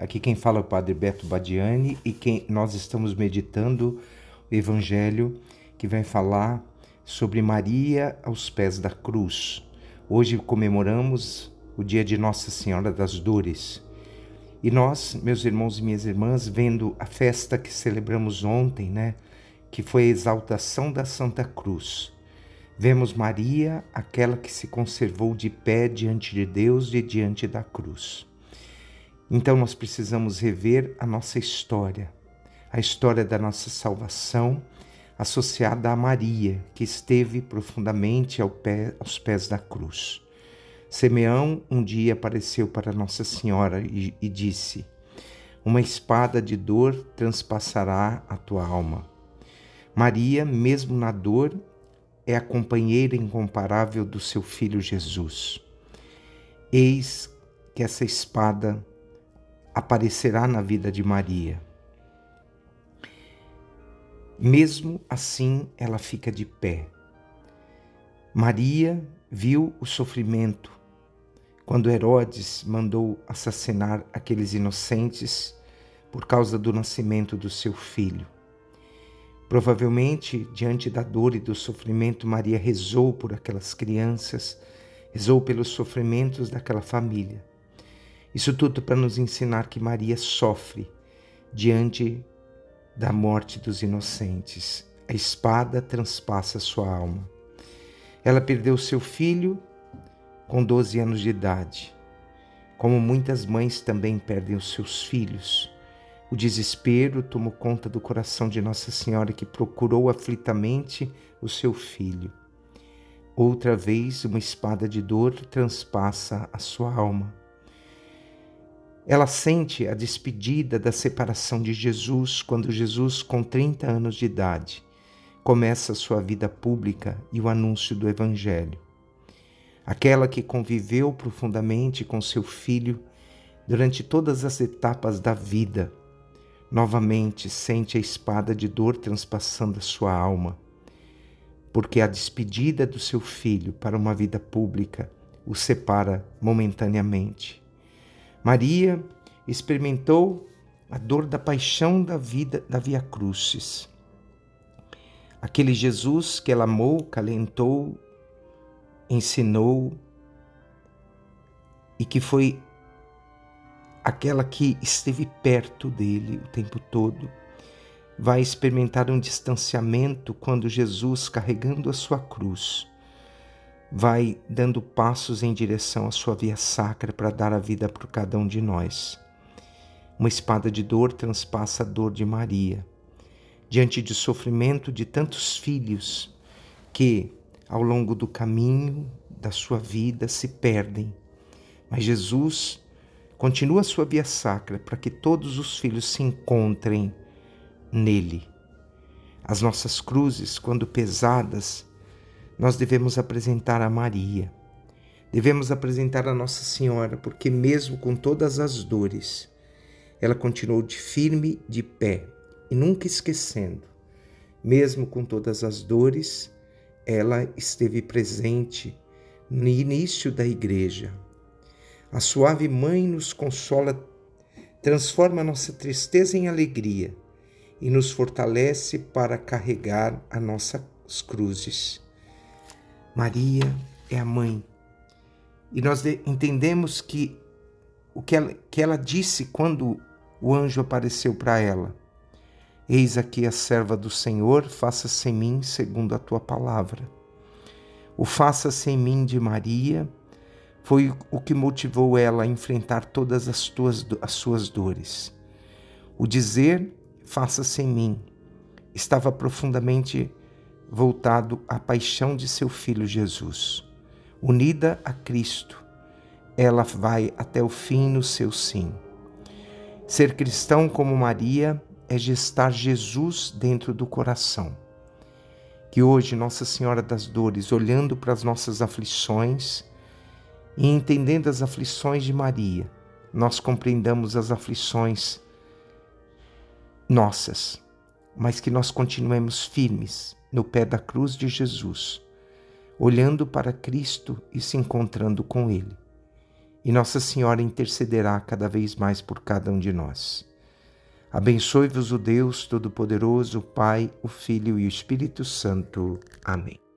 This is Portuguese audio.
Aqui quem fala é o Padre Beto Badiani e quem nós estamos meditando o Evangelho que vai falar sobre Maria aos pés da cruz. Hoje comemoramos o dia de Nossa Senhora das Dores. E nós, meus irmãos e minhas irmãs, vendo a festa que celebramos ontem, né, que foi a exaltação da Santa Cruz, vemos Maria, aquela que se conservou de pé diante de Deus e diante da cruz. Então nós precisamos rever a nossa história, a história da nossa salvação, associada a Maria, que esteve profundamente ao pé, aos pés da cruz. Simeão um dia apareceu para Nossa Senhora e, e disse: Uma espada de dor transpassará a tua alma. Maria, mesmo na dor, é a companheira incomparável do seu filho Jesus. Eis que essa espada aparecerá na vida de Maria. Mesmo assim, ela fica de pé. Maria viu o sofrimento quando Herodes mandou assassinar aqueles inocentes por causa do nascimento do seu filho. Provavelmente, diante da dor e do sofrimento, Maria rezou por aquelas crianças, rezou pelos sofrimentos daquela família. Isso tudo para nos ensinar que Maria sofre diante da morte dos inocentes. A espada transpassa sua alma. Ela perdeu seu filho com 12 anos de idade. Como muitas mães também perdem os seus filhos. O desespero tomou conta do coração de Nossa Senhora, que procurou aflitamente o seu filho. Outra vez, uma espada de dor transpassa a sua alma. Ela sente a despedida da separação de Jesus quando Jesus, com 30 anos de idade, começa sua vida pública e o anúncio do Evangelho. Aquela que conviveu profundamente com seu filho durante todas as etapas da vida, novamente sente a espada de dor transpassando a sua alma, porque a despedida do seu filho para uma vida pública o separa momentaneamente. Maria experimentou a dor da paixão da vida da Via Crucis. Aquele Jesus que ela amou, calentou, ensinou e que foi aquela que esteve perto dele o tempo todo, vai experimentar um distanciamento quando Jesus, carregando a sua cruz, vai dando passos em direção à sua via sacra para dar a vida para cada um de nós. Uma espada de dor transpassa a dor de Maria. Diante do sofrimento de tantos filhos que, ao longo do caminho da sua vida, se perdem. Mas Jesus continua a sua via sacra para que todos os filhos se encontrem nele. As nossas cruzes, quando pesadas, nós devemos apresentar a Maria. Devemos apresentar a Nossa Senhora, porque mesmo com todas as dores, ela continuou de firme de pé e nunca esquecendo. Mesmo com todas as dores, ela esteve presente no início da igreja. A suave mãe nos consola, transforma nossa tristeza em alegria e nos fortalece para carregar as nossas cruzes. Maria é a mãe. E nós entendemos que o que ela, que ela disse quando o anjo apareceu para ela: Eis aqui a serva do Senhor, faça-se em mim segundo a tua palavra. O faça-se em mim de Maria foi o que motivou ela a enfrentar todas as, tuas, as suas dores. O dizer faça-se em mim estava profundamente voltado à paixão de seu filho Jesus. Unida a Cristo, ela vai até o fim no seu sim. Ser cristão como Maria é gestar Jesus dentro do coração. Que hoje Nossa Senhora das Dores, olhando para as nossas aflições e entendendo as aflições de Maria, nós compreendamos as aflições nossas, mas que nós continuemos firmes no pé da cruz de Jesus, olhando para Cristo e se encontrando com Ele. e Nossa Senhora intercederá cada vez mais por cada um de nós. Abençoe-vos o Deus Todo-Poderoso, o Pai, o Filho e o Espírito Santo. Amém.